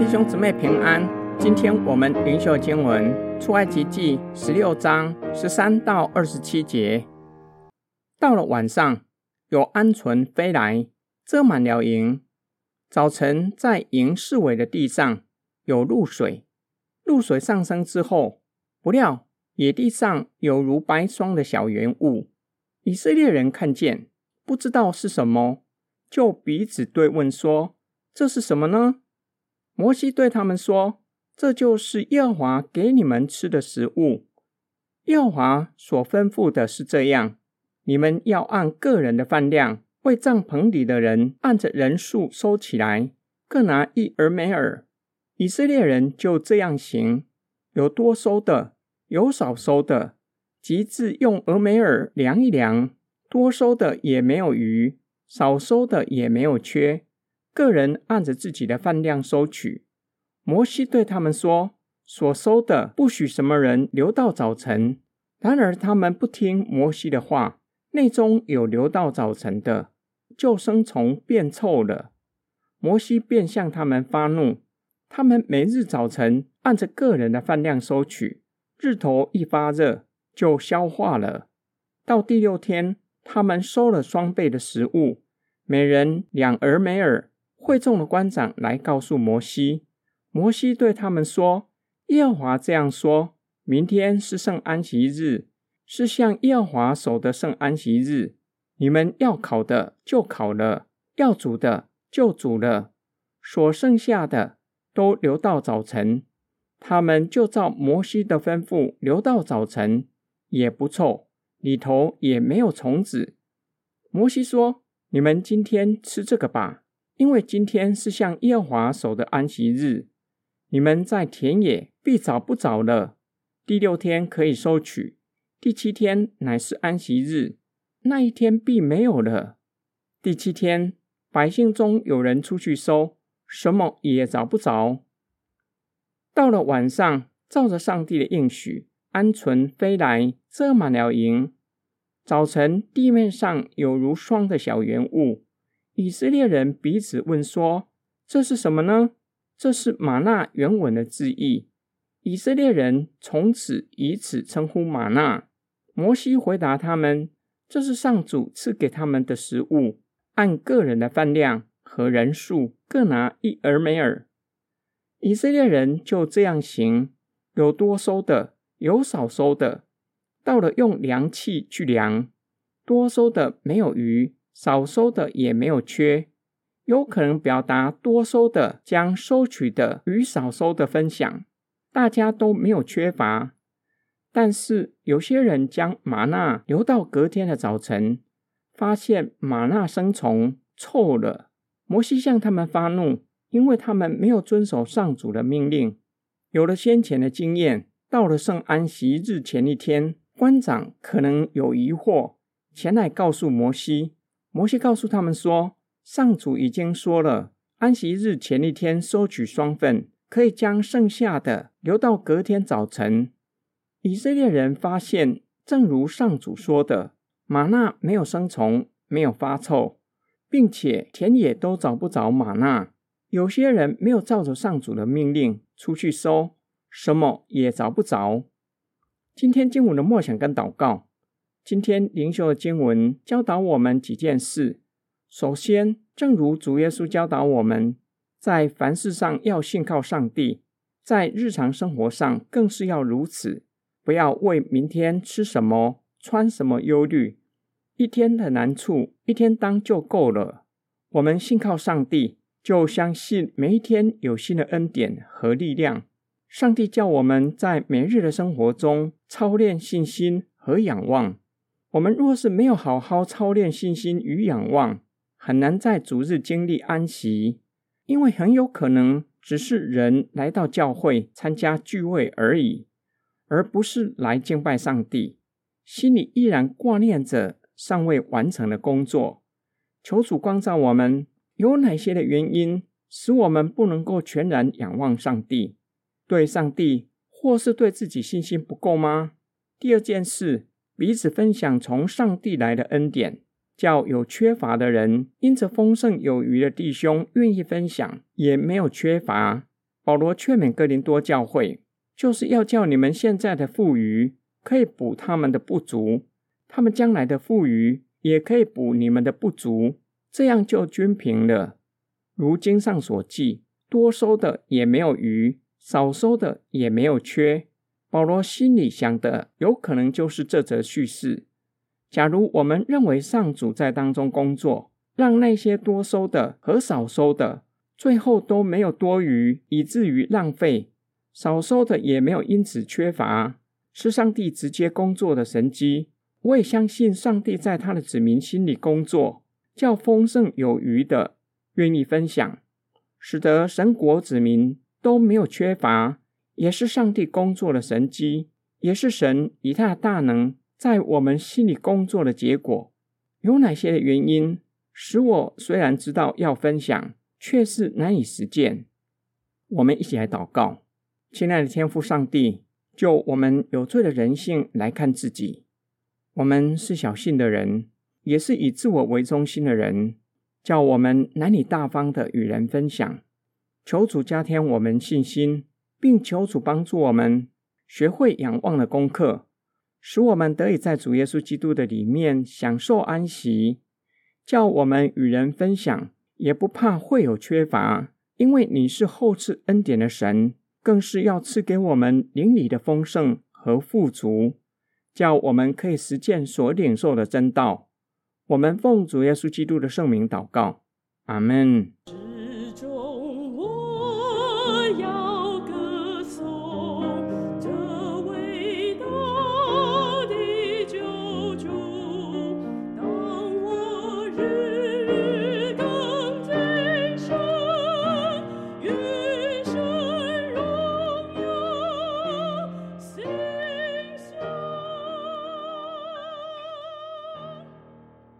弟兄姊妹平安。今天我们灵修经文出埃及记十六章十三到二十七节。到了晚上，有鹌鹑飞来，遮满了营。早晨，在营四围的地上有露水，露水上升之后，不料野地上有如白霜的小圆物。以色列人看见，不知道是什么，就彼此对问说：“这是什么呢？”摩西对他们说：“这就是耶和华给你们吃的食物。耶和华所吩咐的是这样：你们要按个人的饭量，为帐篷里的人按着人数收起来，各拿一俄梅尔。以色列人就这样行，有多收的，有少收的，即至用俄梅尔量一量，多收的也没有余，少收的也没有缺。”个人按着自己的饭量收取。摩西对他们说：“所收的不许什么人留到早晨。”然而他们不听摩西的话，内中有留到早晨的，就生虫变臭了。摩西便向他们发怒。他们每日早晨按着个人的饭量收取，日头一发热就消化了。到第六天，他们收了双倍的食物，每人两俄梅尔。会众的官长来告诉摩西，摩西对他们说：“耶和华这样说：明天是圣安息日，是向耶和华守的圣安息日。你们要烤的就烤了，要煮的就煮了，所剩下的都留到早晨。他们就照摩西的吩咐留到早晨，也不臭，里头也没有虫子。摩西说：你们今天吃这个吧。”因为今天是向耶和华守的安息日，你们在田野必找不着了。第六天可以收取，第七天乃是安息日，那一天必没有了。第七天，百姓中有人出去收，什么也找不着。到了晚上，照着上帝的应许，鹌鹑飞来，遮满了营。早晨，地面上有如霜的小圆物。以色列人彼此问说：“这是什么呢？”这是玛纳原文的字义。以色列人从此以此称呼玛纳。摩西回答他们：“这是上主赐给他们的食物，按个人的饭量和人数各拿一俄梅尔。”以色列人就这样行，有多收的，有少收的。到了用量器去量，多收的没有余。少收的也没有缺，有可能表达多收的将收取的与少收的分享，大家都没有缺乏。但是有些人将玛纳留到隔天的早晨，发现玛纳生虫臭了。摩西向他们发怒，因为他们没有遵守上主的命令。有了先前的经验，到了圣安息日前一天，官长可能有疑惑，前来告诉摩西。摩西告诉他们说：“上主已经说了，安息日前一天收取双份，可以将剩下的留到隔天早晨。”以色列人发现，正如上主说的，玛纳没有生虫，没有发臭，并且田野都找不着玛纳。有些人没有照着上主的命令出去收，什么也找不着。今天经文的默想跟祷告。今天灵修的经文教导我们几件事。首先，正如主耶稣教导我们，在凡事上要信靠上帝，在日常生活上更是要如此。不要为明天吃什么、穿什么忧虑。一天的难处，一天当就够了。我们信靠上帝，就相信每一天有新的恩典和力量。上帝叫我们在每日的生活中操练信心和仰望。我们若是没有好好操练信心与仰望，很难在主日经历安息，因为很有可能只是人来到教会参加聚会而已，而不是来敬拜上帝，心里依然挂念着尚未完成的工作。求主光照我们，有哪些的原因使我们不能够全然仰望上帝？对上帝或是对自己信心不够吗？第二件事。彼此分享从上帝来的恩典，叫有缺乏的人因着丰盛有余的弟兄愿意分享，也没有缺乏。保罗劝勉哥林多教会，就是要叫你们现在的富余可以补他们的不足，他们将来的富余也可以补你们的不足，这样就均平了。如经上所记，多收的也没有余，少收的也没有缺。保罗心里想的，有可能就是这则叙事。假如我们认为上主在当中工作，让那些多收的和少收的，最后都没有多余，以至于浪费；少收的也没有因此缺乏，是上帝直接工作的神机。我也相信上帝在他的子民心里工作，叫丰盛有余的愿意分享，使得神国子民都没有缺乏。也是上帝工作的神机，也是神以他的大能在我们心里工作的结果。有哪些的原因使我虽然知道要分享，却是难以实践？我们一起来祷告，亲爱的天父上帝，就我们有罪的人性来看自己，我们是小信的人，也是以自我为中心的人，叫我们难以大方的与人分享。求主加添我们信心。并求主帮助我们学会仰望的功课，使我们得以在主耶稣基督的里面享受安息，叫我们与人分享，也不怕会有缺乏，因为你是厚赐恩典的神，更是要赐给我们灵里的丰盛和富足，叫我们可以实践所领受的真道。我们奉主耶稣基督的圣名祷告，阿门。